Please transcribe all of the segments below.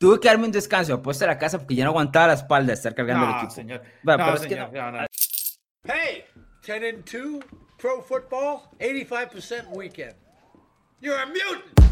Tuve que darme un descanso, apuesta a la casa porque ya no aguantaba la espalda de estar cargando el No, equipo. señor. Bueno, No, pero es que señor, no. no, no. Hey, 10 and 2, pro football, 85% weekend. You're a mutant!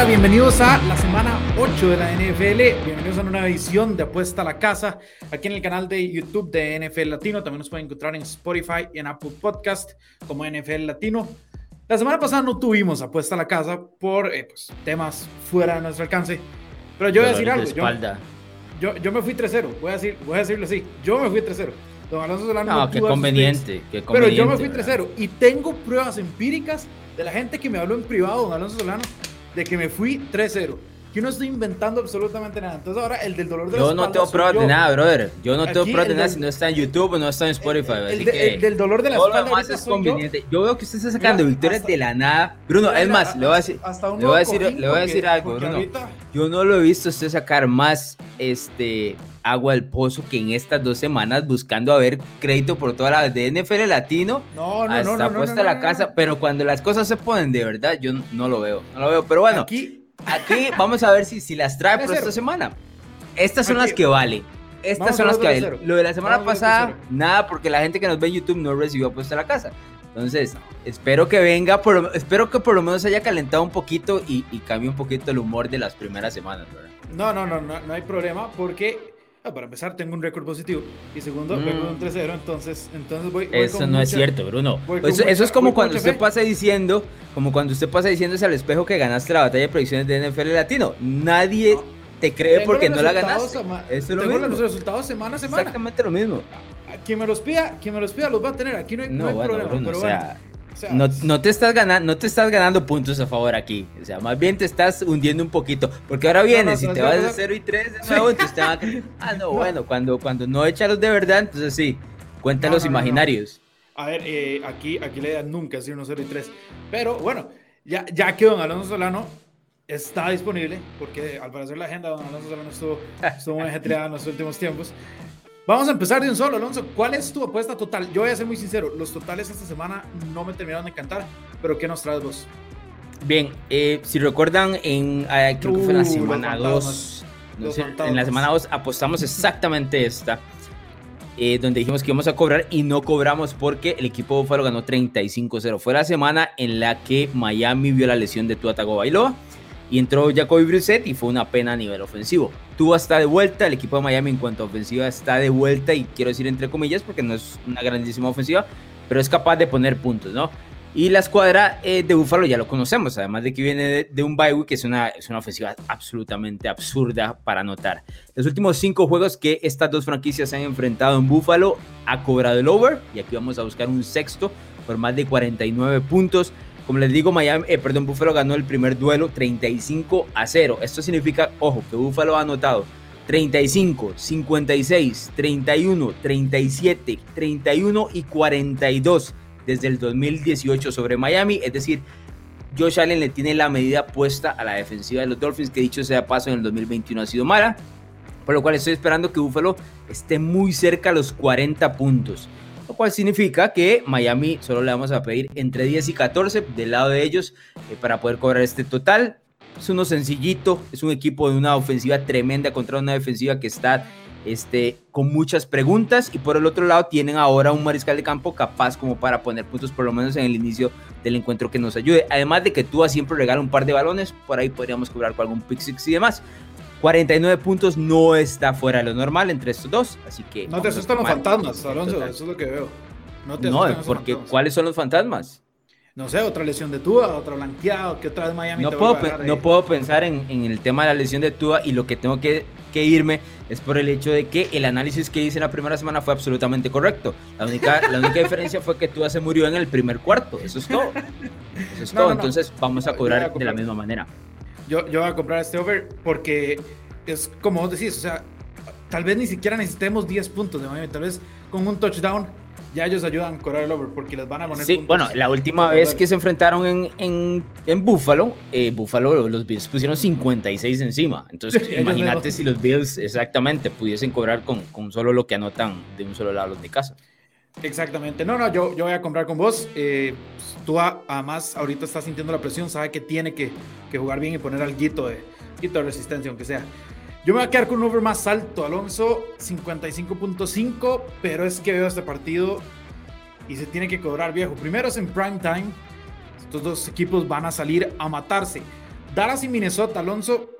Hola, bienvenidos a la semana 8 de la NFL. Bienvenidos a una edición de Apuesta a la Casa, aquí en el canal de YouTube de NFL Latino. También nos pueden encontrar en Spotify y en Apple Podcast como NFL Latino. La semana pasada no tuvimos Apuesta a la Casa por eh, pues, temas fuera de nuestro alcance. Pero yo voy a decir algo. de Yo, espalda. yo, yo me fui 3-0. Voy, a decir, voy a decirlo así. Yo me fui 3-0. Don Alonso Solano No, no qué conveniente, qué Pero yo me conveniente, fui 3-0 y tengo pruebas empíricas de la gente que me habló en privado, don Alonso Solano, de que me fui 3-0. Yo no estoy inventando absolutamente nada. Entonces ahora el del dolor de la Yo no espalda tengo soy pruebas de nada, brother. Yo no tengo pruebas de nada del- si no está en YouTube o no está en Spotify. El, así que el del dolor de la lo espalda es yo. conveniente. Yo veo que usted está sacando Mira, victorias hasta- de la nada. Bruno, Mira, es más, le voy a decir, le voy a nuevo decir, cojín, le voy a porque- decir algo, Bruno. ahorita- Yo no lo he visto usted sacar más este agua del pozo que en estas dos semanas buscando a ver crédito por toda la de NFL latino No, no, hasta no, puesta la casa, pero cuando las cosas se ponen de verdad, yo no, lo veo, no lo veo. Pero bueno, aquí, Aquí, vamos a ver si, si las trae por 3-0. esta semana. Estas son Aquí- las que valen. Estas Vamos son las que. 3-0. Lo de la semana Vamos pasada, 3-0. nada, porque la gente que nos ve en YouTube no recibió puesta a la casa. Entonces, espero que venga, por, espero que por lo menos haya calentado un poquito y, y cambie un poquito el humor de las primeras semanas, ¿verdad? No, no, no, no, no hay problema porque ah, para empezar tengo un récord positivo y segundo Mm. vengo de un 3-0, entonces entonces voy, voy Eso con no es cierto, Bruno. con Eso, eso es como cuando usted fe. pasa diciendo, como cuando usted pasa diciéndose al espejo que ganaste la batalla de predicciones de NFL Latino. Nadie No. te cree Tengo porque no la ganaste. sema- Eso es lo tengo mismo. los resultados semana a semana. Exactamente lo mismo. Quien me los pida, quien me los pida los va a tener. Aquí no hay, no No, hay bueno, problema. Bruno, pero o sea, sea, no, no te estás ganando, no te estás ganando puntos a favor aquí. O sea, más bien te estás hundiendo un poquito. Porque ahora vienes no, y te vas de no. 0 y 3 de nuevo, entonces te van a Ah, no, bueno, cuando, cuando no echa los de verdad, entonces sí, cuenta los imaginarios. A ver, eh, aquí, aquí la idea nunca es ir 1-0 y 3. Pero bueno, ya, ya que don Alonso Solano está disponible, porque al parecer la agenda de don Alonso Solano estuvo, estuvo muy ajetreada en los últimos tiempos. Vamos a empezar de un solo, Alonso. ¿Cuál es tu apuesta total? Yo voy a ser muy sincero, los totales esta semana no me terminaron de encantar, pero ¿qué nos traes vos? Bien, eh, si recuerdan, en, eh, creo que fue en la Uh, semana fantasmas. 2, no sé, en la semana 2 apostamos exactamente esta, eh, donde dijimos que íbamos a cobrar y no cobramos porque el equipo de Buffalo ganó 35-0. Fue la semana en la que Miami vio la lesión de Tua Tagovailoa y entró Jacoby Brissett y fue una pena a nivel ofensivo. Tua está de vuelta, el equipo de Miami en cuanto a ofensiva está de vuelta y quiero decir entre comillas porque no es una grandísima ofensiva, pero es capaz de poner puntos, ¿no? Y la escuadra eh, de Búfalo ya lo conocemos, además de que viene de, un bye week, que es una, es una ofensiva absolutamente absurda para anotar. Los últimos cinco juegos que estas dos franquicias se han enfrentado en Búfalo ha cobrado el over, y aquí vamos a buscar un sexto por más de 49 puntos. Como les digo, Miami, eh, perdón, Búfalo ganó el primer duelo 35 a 0. Esto significa, ojo, que Búfalo ha anotado 35, 56, 31, 37, 31 y 42 desde el 2018 sobre Miami. Es decir, Josh Allen le tiene la medida puesta a la defensiva de los Dolphins, que dicho sea paso en el 2021 ha sido mala. Por lo cual estoy esperando que Buffalo esté muy cerca a los 40 puntos. Significa que Miami solo le vamos a pedir entre 10 y 14 del lado de ellos eh, para poder cobrar este total. Es uno sencillito, es un equipo de una ofensiva tremenda contra una defensiva que está este, con muchas preguntas y por el otro lado tienen ahora un mariscal de campo capaz como para poner puntos por lo menos en el inicio del encuentro que nos ayude. Además de que Tua siempre regala un par de balones, por ahí podríamos cobrar con algún pick six y demás. 49 puntos no está fuera de lo normal entre estos dos, así que... No te asustan los fantasmas, Alonso, total. eso es lo que veo. No te No, los porque. ¿cuáles son los fantasmas? No sé, otra lesión de Tua, otra blanqueada, que otra vez Miami No te puedo, a no puedo pensar en, en el tema de la lesión de Tua y lo que tengo que, que irme es por el hecho de que el análisis que hice en la primera semana fue absolutamente correcto. La única, la única diferencia fue que Tua se murió en el primer cuarto. Eso es todo. Eso es No, todo. no. Entonces vamos a cobrar de la misma manera. Yo, yo voy a comprar este over porque es como vos decís, o sea, tal vez ni siquiera necesitemos 10 puntos de Miami, tal vez con un touchdown ya ellos ayudan a correr el over porque les van a poner. Sí, puntos. bueno, la última vez que se enfrentaron en, en, en Buffalo, eh, Buffalo, los Bills pusieron 56 encima. Entonces, Sí, imagínate si los Bills exactamente pudiesen cobrar con, con solo lo que anotan de un solo lado los de casa. Exactamente. No, no, yo, yo voy a comprar con vos. Eh, tú a- además ahorita estás sintiendo la presión, sabe que tiene que, que jugar bien y poner al guito de, guito de resistencia, aunque sea. Yo me voy a quedar con un over más alto, Alonso, 55.5, pero es que veo este partido y se tiene que cobrar viejo. Primero es en prime time. Estos dos equipos van a salir a matarse. Dallas y Minnesota, Alonso,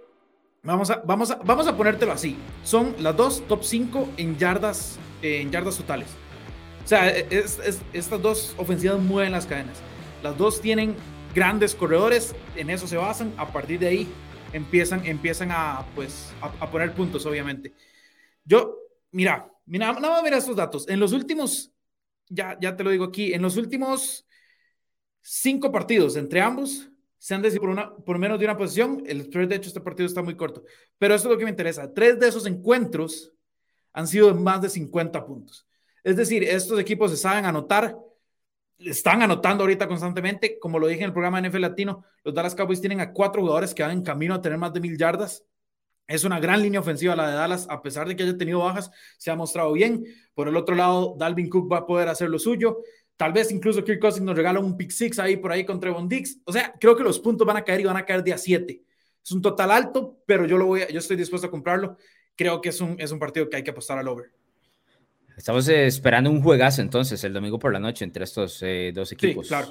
vamos a, vamos a, vamos a ponértelo así. Son las dos top 5 en yardas, en yardas totales. O sea, es- estas dos ofensivas mueven las cadenas. Las dos tienen grandes corredores, en eso se basan. A partir de ahí empiezan, empiezan a, pues, a, poner puntos, obviamente. Yo, mira, mira, nada más mira estos datos. En los últimos, ya, ya te lo digo aquí, en los últimos cinco partidos entre ambos, se han decidido por menos de una posición. El spread, de hecho, este partido está muy corto. Pero eso es lo que me interesa. Tres de esos encuentros han sido de más de 50 puntos. Es decir, estos equipos se saben anotar, están anotando ahorita constantemente. Como lo dije en el programa NFL Latino, los Dallas Cowboys tienen a cuatro jugadores que van en camino a tener más de mil yardas. Es una gran línea ofensiva la de Dallas, a pesar de que haya tenido bajas, se ha mostrado bien. Por el otro lado, Dalvin Cook va a poder hacer lo suyo. Tal vez incluso Kirk Cousins nos regala un pick six ahí por ahí contra Trevon Dix. O sea, creo que los puntos van a caer y van a caer de a 7. Es un total alto, pero yo lo voy a, yo estoy dispuesto a comprarlo. Creo que es un, es un partido que hay que apostar al over. Estamos eh, esperando un juegazo entonces el domingo por la noche entre estos eh, dos equipos. Sí, claro.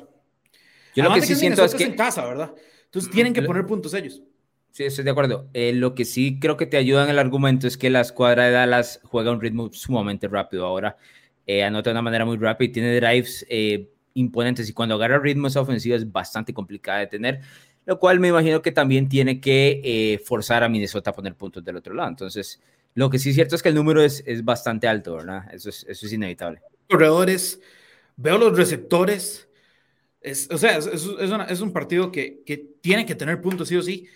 Yo lo Además que de sí que siento es que... en casa, ¿verdad? Entonces tienen que Lo- poner puntos ellos. Sí, estoy de acuerdo. Eh, lo que sí creo que te ayuda en el argumento es que la escuadra de Dallas juega a un ritmo sumamente rápido ahora. Eh, anota de una manera muy rápida y tiene drives eh, imponentes. Y cuando agarra ritmo, esa ofensiva es bastante complicada de tener. Lo cual me imagino que también tiene que forzar a Minnesota a poner puntos del otro lado. Entonces, lo que sí es cierto es que el número es, es bastante alto, ¿verdad? Eso es, eso es inevitable. Corredores, veo los receptores. Es, o sea, es, una- es un partido que, que tiene que tener puntos, sí o sí.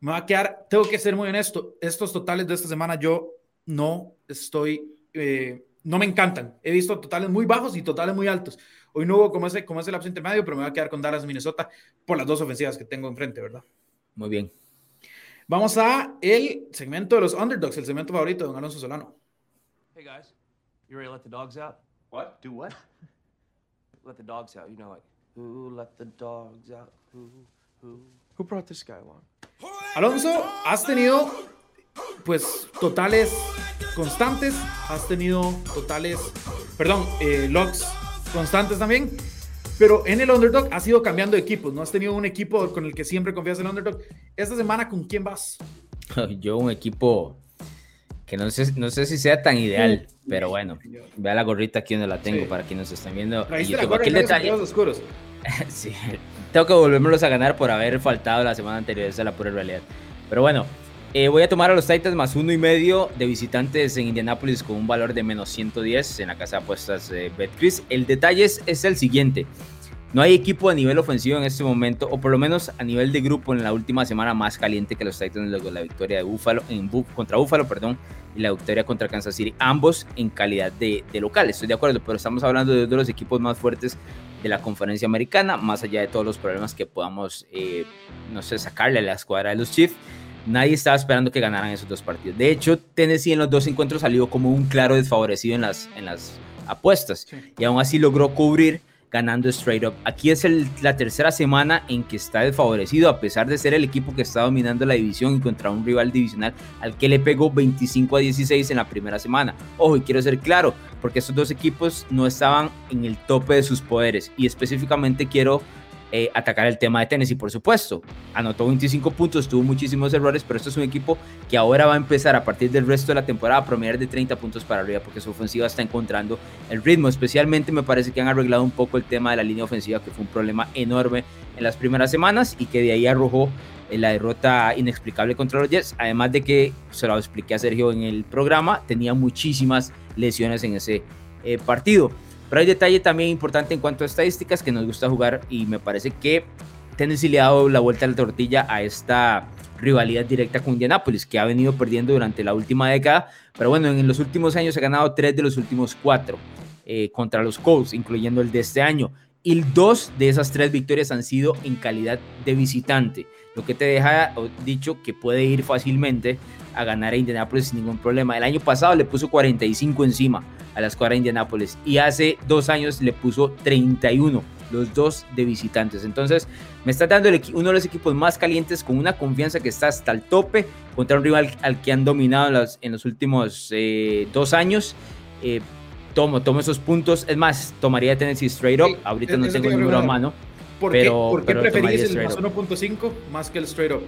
Me va a quedar, tengo que ser muy honesto. Estos totales de esta semana yo no estoy, eh, no me encantan. He visto totales muy bajos y totales muy altos. Hoy no hubo como ese, como ese lapso intermedio, pero me voy a quedar con Dallas, Minnesota, por las dos ofensivas que tengo enfrente, ¿verdad? Muy bien. Vamos a el segmento de los underdogs, el segmento favorito de don Alonso Solano. Hey guys, you ready to let the dogs out? What? Do what? let the dogs out. You know, like who let the dogs out? Who? Who? Who brought this guy along? Alonso, has tenido pues totales constantes, has tenido totales, perdón, eh, logs constantes también, pero en el underdog has ido cambiando de equipos, no has tenido un equipo con el que siempre confías en el underdog. Esta semana, ¿con quién vas? Yo un equipo que no sé, no sé si sea tan ideal, pero bueno, vea la gorrita aquí donde la tengo Sí. para quienes nos están viendo. YouTube. gorra Aquí el detalle. con oscuros. Sí, tengo que volvérmelos a ganar por haber faltado la semana anterior, esa es la pura realidad. Pero bueno, eh, voy a tomar a los Titans más uno y medio de visitantes en Indianapolis con un valor de menos 110 en la casa de apuestas de BetCris. El detalle es, es el siguiente. No hay equipo a nivel ofensivo en este momento, o por lo menos a nivel de grupo en la última semana más caliente que los Titans luego de la victoria de Buffalo, en Bu- contra Buffalo, perdón, y la victoria contra Kansas City, ambos en calidad de, de local. Estoy de acuerdo, pero estamos hablando de uno de los equipos más fuertes de la conferencia americana, más allá de todos los problemas que podamos, eh, no sé, sacarle a la escuadra de los Chiefs. Nadie estaba esperando que ganaran esos dos partidos. De hecho, Tennessee en los dos encuentros salió como un claro desfavorecido en las, en las apuestas Sí. y aún así logró cubrir ganando straight up. Aquí es el- la tercera semana en que está desfavorecido, a pesar de ser el equipo que está dominando la división y contra un rival divisional al que le pegó 25 a 16 en la primera semana. Ojo, y quiero ser claro, porque estos dos equipos no estaban en el tope de sus poderes. Y específicamente quiero eh, atacar el tema de Tennessee, por supuesto. Anotó 25 puntos, tuvo muchísimos errores, pero esto es un equipo que ahora va a empezar a partir del resto de la temporada a promediar de 30 puntos para arriba, porque su ofensiva está encontrando el ritmo. Especialmente me parece que han arreglado un poco el tema de la línea ofensiva, que fue un problema enorme en las primeras semanas y que de ahí arrojó eh, la derrota inexplicable contra los Jets. Además de que, se lo expliqué a Sergio en el programa, tenía muchísimas lesiones en ese eh, partido. Pero hay detalle también importante en cuanto a estadísticas que nos gusta jugar y me parece que Tennessee le ha dado la vuelta a la tortilla a esta rivalidad directa con Indianapolis, que ha venido perdiendo durante la última década, pero bueno, en los últimos años ha ganado tres de los últimos cuatro. eh, contra los Colts, incluyendo el de este año. Y dos de esas tres victorias han sido en calidad de visitante, lo que te deja dicho que puede ir fácilmente a ganar a Indianapolis sin ningún problema. El año pasado le puso 45 encima a la escuadra de Indianapolis y hace dos años le puso 31, los dos de visitantes. Entonces me está dando uno de los equipos más calientes con una confianza que está hasta el tope contra un rival al que han dominado en los, últimos eh, dos años. Eh, tomo, tomo esos puntos. Es más, tomaría Tennessee straight up. Ahorita no tengo el número a mano. ¿Por pero, ¿por qué preferís el más 1.5 más que el straight up?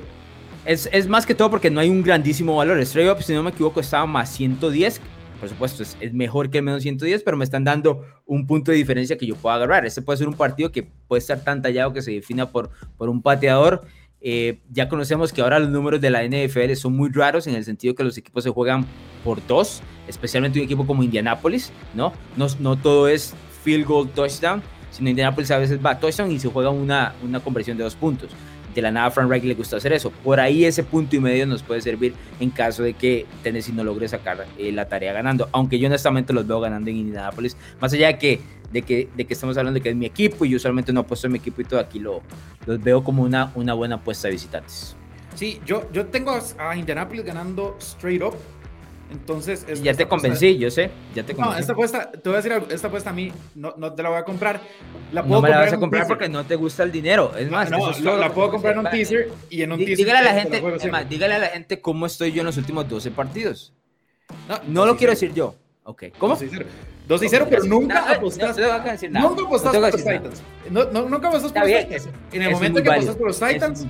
Es, es, más que todo porque no hay un grandísimo valor. El straight up, si no me equivoco, estaba más 110. Por supuesto, es, mejor que el menos 110, pero me están dando un punto de diferencia que yo puedo agarrar. Este puede ser un partido que puede estar tan tallado que se defina por, por un pateador. Eh, ya conocemos que ahora los números de la NFL son muy raros en el sentido que los equipos se juegan por dos, especialmente un equipo como Indianapolis, ¿no? No, todo es field goal touchdown, sino Indianapolis a veces va touchdown y se juega una, una conversión de dos puntos. De la nada Frank Reich le gusta hacer eso. Por ahí ese punto y medio nos puede servir en caso de que Tennessee no logre sacar eh, la tarea ganando. Aunque yo honestamente los veo ganando en Indianapolis. Más allá de que de que, de que estamos hablando de que es mi equipo y yo usualmente no apuesto en mi equipo y todo aquí lo, los veo como una, una buena apuesta de visitantes. Sí, yo, yo tengo a Indianapolis ganando straight up. Entonces, ya te convencí, yo sé, ya te convencí. No, esta apuesta, te voy a decir algo, esta apuesta a mí no, no te la voy a comprar. La puedo no me la vas a comprar porque no te gusta el dinero. Es más, no, la, puedo comprar en un teaser y en un teaser. Dígale a la gente, dígale a la gente cómo estoy yo en los últimos 12 partidos. No, no lo quiero decir yo. Ok, ¿cómo? 2 y 0, pero nunca apostaste. Nunca apostaste por los Titans. nunca apostaste por los Titans. En el momento que apostaste por los Titans.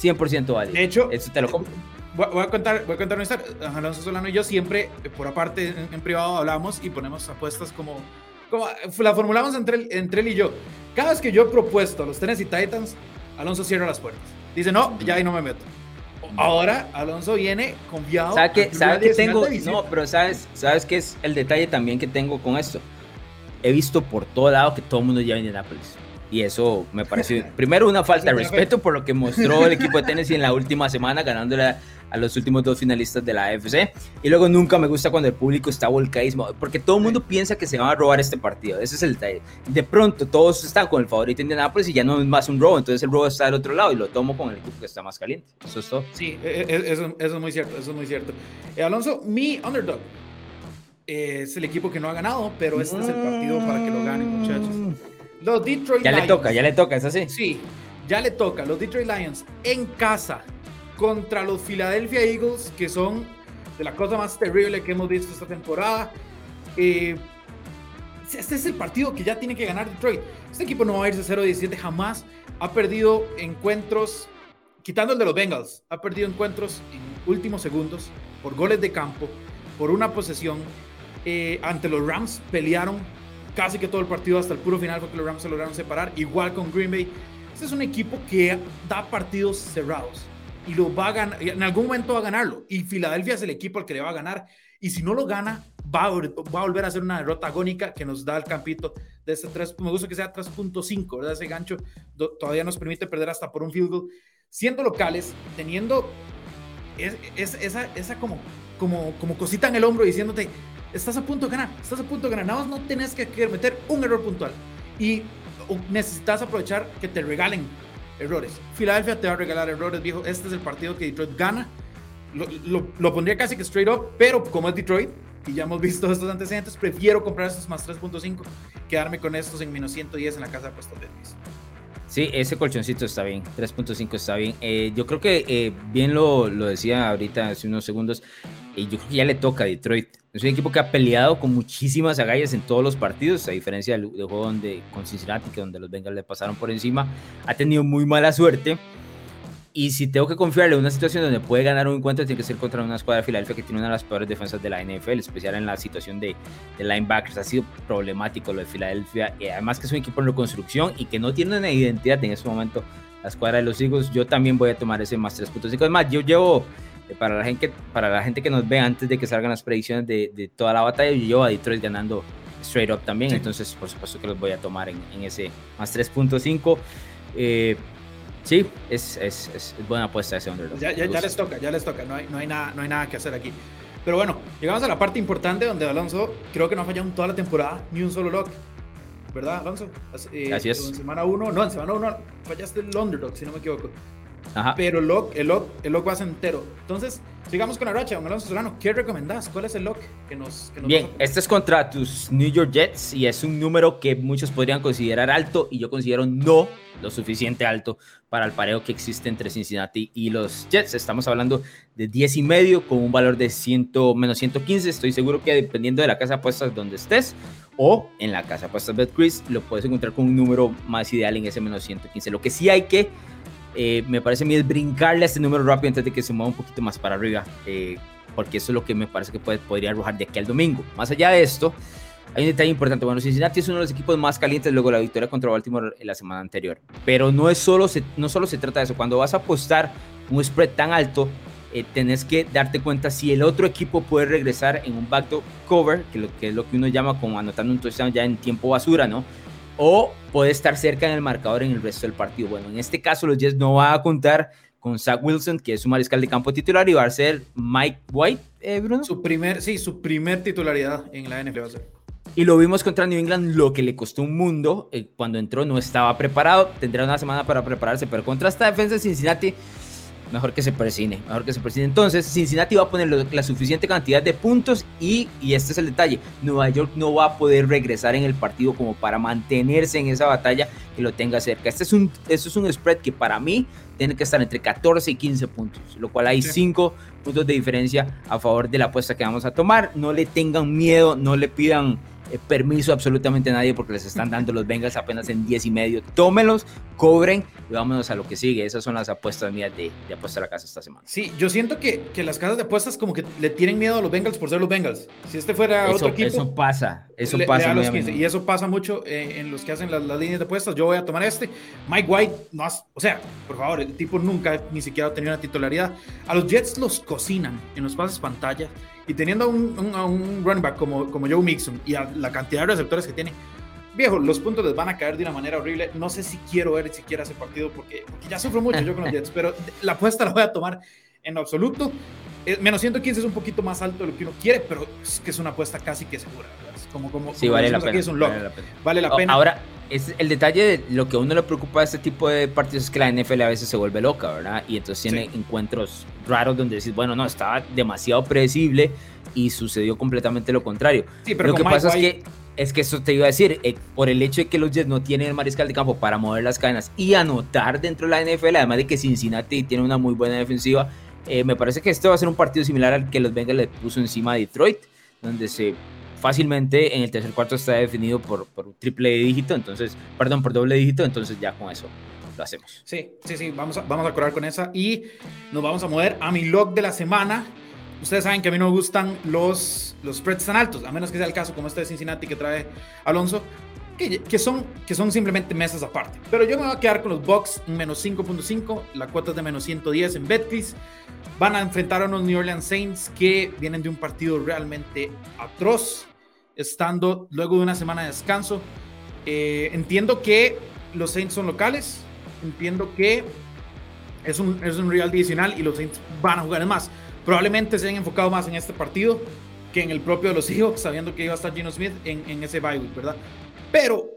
100% válido. De hecho, eso te lo compro. Voy a contar, voy a contar una historia. Alonso Solano y yo siempre, por aparte, en, privado hablamos y ponemos apuestas como, como la formulamos entre entre él y yo. Cada vez que yo he propuesto a los Tennessee Titans, Alonso cierra las puertas. Dice, no, ya ahí no me meto. Ahora Alonso viene confiado. ¿Sabes qué, ¿sabe que tengo? No, pero ¿sabes, ¿sabes qué es el detalle también que tengo con esto? He visto por todo lado que todo el mundo ya viene de Nápoles. Y eso me pareció, primero, una falta de respeto por lo que mostró el equipo de Tennessee en la última semana, ganándole a los últimos dos finalistas de la AFC. Y luego nunca me gusta cuando el público está volcadísimo, porque todo el mundo piensa que se va a robar este partido. Ese es el detalle. De pronto todos están con el favorito Indianapolis y ya no es más un robo, entonces el robo está del otro lado y lo tomo con el equipo que está más caliente. Eso es todo. Sí, e, e, eso, eso es muy cierto, eso es muy cierto. Eh, Alonso, mi underdog es el equipo que no ha ganado, pero este es el partido para que lo ganen, muchachos. Los Detroit ya le toca, ya le toca, ¿es así? Sí, ya le toca. Los Detroit Lions en casa contra los Philadelphia Eagles, que son de la cosa más terrible que hemos visto esta temporada. Eh, este es el partido que ya tiene que ganar Detroit. Este equipo no va a irse 0-17 jamás. Ha perdido encuentros, quitando el de los Bengals, ha perdido encuentros en últimos segundos por goles de campo, por una posesión. Eh, ante los Rams pelearon casi que todo el partido hasta el puro final porque los Rams se lograron separar. Igual con Green Bay. Este es un equipo que da partidos cerrados y lo va a ganar, en algún momento va a ganarlo. Y Filadelfia es el equipo al que le va a ganar. Y si no lo gana, va a, va a volver a ser una derrota agónica que nos da el campito de este 3. Me gusta que sea 3.5, ¿verdad? Ese gancho todavía nos permite perder hasta por un field goal. Siendo locales, teniendo es, esa, esa como, como, como cosita en el hombro diciéndote, estás a punto de ganar, estás a punto de ganar. Nada más no tenés que meter un error puntual. Y necesitas aprovechar que te regalen errores. Filadelfia te va a regalar errores, viejo. Este es el partido que Detroit gana. Lo, pondría casi que straight up, pero como es Detroit, y ya hemos visto estos antecedentes, prefiero comprar estos más 3.5, quedarme con estos en menos 110 en la casa de puestos de Sí, ese colchoncito está bien, 3.5 está bien. Eh, yo creo que eh, bien lo, lo, decía ahorita hace unos segundos, y yo creo que ya le toca a Detroit. Es un equipo que ha peleado con muchísimas agallas en todos los partidos, a diferencia del, juego donde, con Cincinnati, que donde los Bengals le pasaron por encima. Ha tenido muy mala suerte. Y si tengo que confiarle en una situación donde puede ganar un encuentro, tiene que ser contra una escuadra de Filadelfia que tiene una de las peores defensas de la NFL, especial en la situación de, de linebackers. Ha sido problemático lo de Filadelfia. Y además que es un equipo en reconstrucción y que no tiene una identidad en este momento la escuadra de los Eagles. Yo también voy a tomar ese más 3.5. Es más, yo llevo eh, para la gente, para la gente que nos ve antes de que salgan las predicciones de, de toda la batalla, yo llevo a Detroit ganando straight up también, entonces por supuesto que los voy a tomar en, en ese más 3.5. Eh, sí, es, es, es, buena apuesta ese underdog. Ya, ya, les toca, ya les toca, no hay, no hay, nada, no hay nada que hacer aquí. Pero bueno, llegamos a la parte importante donde Alonso creo que no ha fallado en toda la temporada ni un solo lock. ¿Verdad, Alonso? Eh, Así es. En semana 1, no, en semana 1 fallaste el underdog, si no me equivoco. Ajá. Pero el lock, el lock, el lock va a ser entero. Entonces, sigamos con la racha, don Alonso Solano. ¿Qué recomendás? ¿Cuál es el lock que nos, que nos Bien, este es contra tus New York Jets y es un número que muchos podrían considerar alto y yo considero no lo suficiente alto para el pareo que existe entre Cincinnati y los Jets. Estamos hablando de 10 y medio con un valor de 100, menos 115. Estoy seguro que dependiendo de la casa de apuestas donde estés o en la casa de apuestas BetCris, lo puedes encontrar con un número más ideal en ese menos 115. Lo que sí hay que eh, me parece a mí es brincarle a este número rápido antes de que se mueva un poquito más para arriba, eh, porque eso es lo que me parece que puede, podría arrojar de aquí al domingo. Más allá de esto, hay un detalle importante. Bueno, Cincinnati es uno de los equipos más calientes luego de la victoria contra Baltimore en la semana anterior, pero no, es solo no solo se trata de eso. Cuando vas a apostar un spread tan alto, eh, tenés que darte cuenta si el otro equipo puede regresar en un backdoor cover, que, lo, que es lo que uno llama como anotando un touchdown ya en tiempo basura, ¿no? O puede estar cerca en el marcador en el resto del partido. Bueno, en este caso los Jets no van a contar con Zach Wilson, que es su mariscal de campo titular, y va a ser Mike White, eh, Bruno. Su primer, sí, su primer titularidad en la NFL va a ser. Y lo vimos contra New England, lo que le costó un mundo. Eh, cuando entró no estaba preparado, tendrá una semana para prepararse, pero contra esta defensa de Cincinnati mejor que se presine, mejor que se presine. Entonces, Cincinnati va a poner la suficiente cantidad de puntos y, y este es el detalle, Nueva York no va a poder regresar en el partido como para mantenerse en esa batalla que lo tenga cerca. Este es un, este es un spread que para mí tiene que estar entre 14 y 15 puntos, lo cual hay 5 puntos de diferencia a favor de la apuesta que vamos a tomar. No le tengan miedo, no le pidan eh, permiso absolutamente a nadie porque les están dando los Bengals apenas en 10 y medio. Tómelos, cobren y vámonos a lo que sigue. Esas son las apuestas mías de, de apuesta a la casa esta semana. Sí, yo siento que, que, las casas de apuestas como que le tienen miedo a los Bengals por ser los Bengals. Si este fuera eso, otro equipo... Eso pasa, eso pasa. y eso pasa mucho eh, en los que hacen las, las, líneas de apuestas. Yo voy a tomar este. Mike White, no o sea, por favor, el tipo nunca ni siquiera ha tenido una titularidad. A los Jets los cocinan en los pases pantalla y teniendo a un, un, un, running back como, como Joe Mixon y a la cantidad de receptores que tiene, viejo, los puntos les van a caer de una manera horrible. No sé si quiero ver siquiera ese partido porque, porque ya sufro mucho yo con los Jets, pero la apuesta la voy a tomar en absoluto. Eh, menos 115 es un poquito más alto de lo que uno quiere, pero es que es una apuesta casi que segura. Como, como, sí, vale, la pena, es un vale, la pena, vale la pena. Ahora, es el detalle de lo que a uno le preocupa de este tipo de partidos es que la NFL a veces se vuelve loca, ¿verdad? Y entonces tiene sí. encuentros raros donde decís, bueno, no, estaba demasiado predecible y sucedió completamente lo contrario. Sí, pero lo que Mike pasa White... es que es que eso te iba a decir, eh, por el hecho de que los Jets no tienen el mariscal de campo para mover las cadenas y anotar dentro de la NFL, además de que Cincinnati tiene una muy buena defensiva, eh, me parece que este va a ser un partido similar al que los Bengals le puso encima a Detroit, donde se fácilmente en el tercer cuarto está definido por, por un triple dígito, entonces, perdón, por doble dígito, entonces ya con eso lo hacemos. Sí, sí, sí, vamos a, vamos a correr con esa y nos vamos a mover a mi log de la semana. Ustedes saben que a mí no me gustan los, los spreads tan altos, a menos que sea el caso como este de Cincinnati que trae Alonso, que, que, son, que son simplemente mesas aparte. Pero yo me voy a quedar con los Bucks en menos 5.5, la cuota es de menos 110 en Betcris. Van a enfrentar a unos New Orleans Saints que vienen de un partido realmente atroz, estando luego de una semana de descanso. Eh, entiendo que los Saints son locales, entiendo que es un, es un rival adicional y los Saints van a jugar más. Probablemente se hayan enfocado más en este partido que en el propio de los Seahawks, sabiendo que iba a estar Gino Smith en, en ese bye week, ¿verdad? Pero,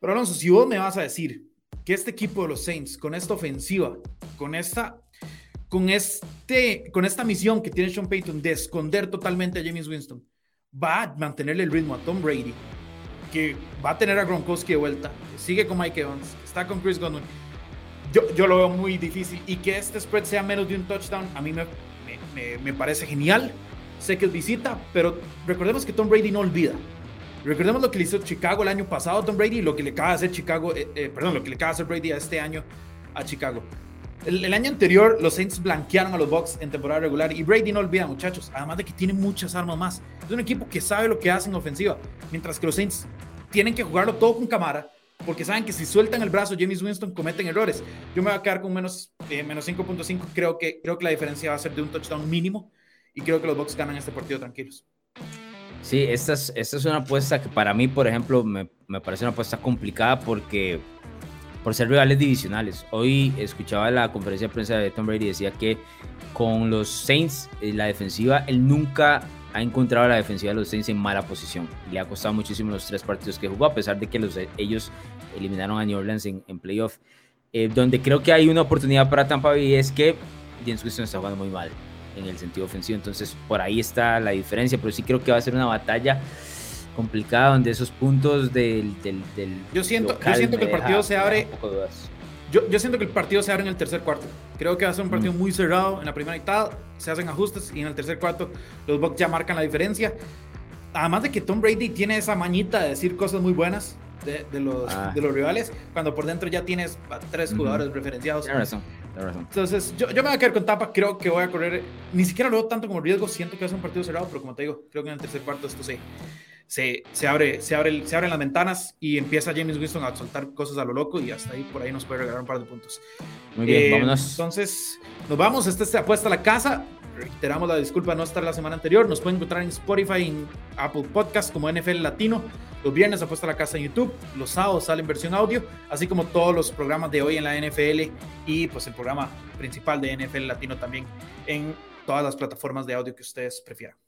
pero Alonso, si vos me vas a decir que este equipo de los Saints, con esta ofensiva, con esta, con este, con esta misión que tiene Sean Payton de esconder totalmente a James Winston, va a mantenerle el ritmo a Tom Brady, que va a tener a Gronkowski de vuelta, sigue con Mike Evans, está con Chris Godwin, yo, yo lo veo muy difícil. Y que este spread sea menos de un touchdown, a mí me, me, me parece genial. Sé que es visita, pero recordemos que Tom Brady no olvida. Recordemos lo que le hizo Chicago el año pasado a Tom Brady y lo que le acaba de hacer Chicago, eh, eh, perdón, lo que le acaba hacer Brady a este año a Chicago. El, el, año anterior los Saints blanquearon a los Bucks en temporada regular y Brady no olvida, muchachos, además de que tiene muchas armas más. Es un equipo que sabe lo que hace en ofensiva, mientras que los Saints tienen que jugarlo todo con cámara porque saben que si sueltan el brazo James Winston cometen errores. Yo me voy a quedar con menos, eh, menos 5.5, creo que, creo que la diferencia va a ser de un touchdown mínimo y creo que los Bucks ganan este partido tranquilos. Sí, esta es, esta es una apuesta que para mí, por ejemplo, me, me, parece una apuesta complicada porque por ser rivales divisionales. Hoy escuchaba la conferencia de prensa de Tom Brady y decía que con los Saints, eh, la defensiva, él nunca ha encontrado la defensiva de los Saints en mala posición. Le ha costado muchísimo los tres partidos que jugó, a pesar de que los, ellos eliminaron a New Orleans en, playoff. Eh, donde creo que hay una oportunidad para Tampa Bay es que James Winston está jugando muy mal en el sentido ofensivo. Entonces, por ahí está la diferencia, pero sí creo que va a ser una batalla complicada donde esos puntos del, del, yo siento yo siento que el partido se abre yo, yo, siento que el partido se abre en el tercer cuarto creo que va a ser un partido mm. muy cerrado en la primera mitad se hacen ajustes y en el tercer cuarto los Bucks ya marcan la diferencia además de que Tom Brady tiene esa mañita de decir cosas muy buenas de, de los, ah. de los rivales cuando por dentro ya tienes a tres jugadores referenciados razón entonces, yo, yo, me voy a quedar con Tampa. Creo que voy a correr. Ni siquiera lo veo tanto como riesgo. Siento que va a ser un partido cerrado, pero como te digo, creo que en el tercer cuarto esto se, se, se, abre, se, abre, se abren las ventanas y empieza James Winston a soltar cosas a lo loco. Y hasta ahí, por ahí nos puede regalar un par de puntos. Muy bien, eh, vámonos. Entonces, nos vamos. Esta es apuesta a la casa. Reiteramos la disculpa no estar la semana anterior. Nos pueden encontrar en Spotify, en Apple Podcast como NFL Latino. Los viernes apuesta a la casa en YouTube. Los sábados sale en versión audio, así como todos los programas de hoy en la NFL y pues el programa principal de NFL Latino también en todas las plataformas de audio que ustedes prefieran.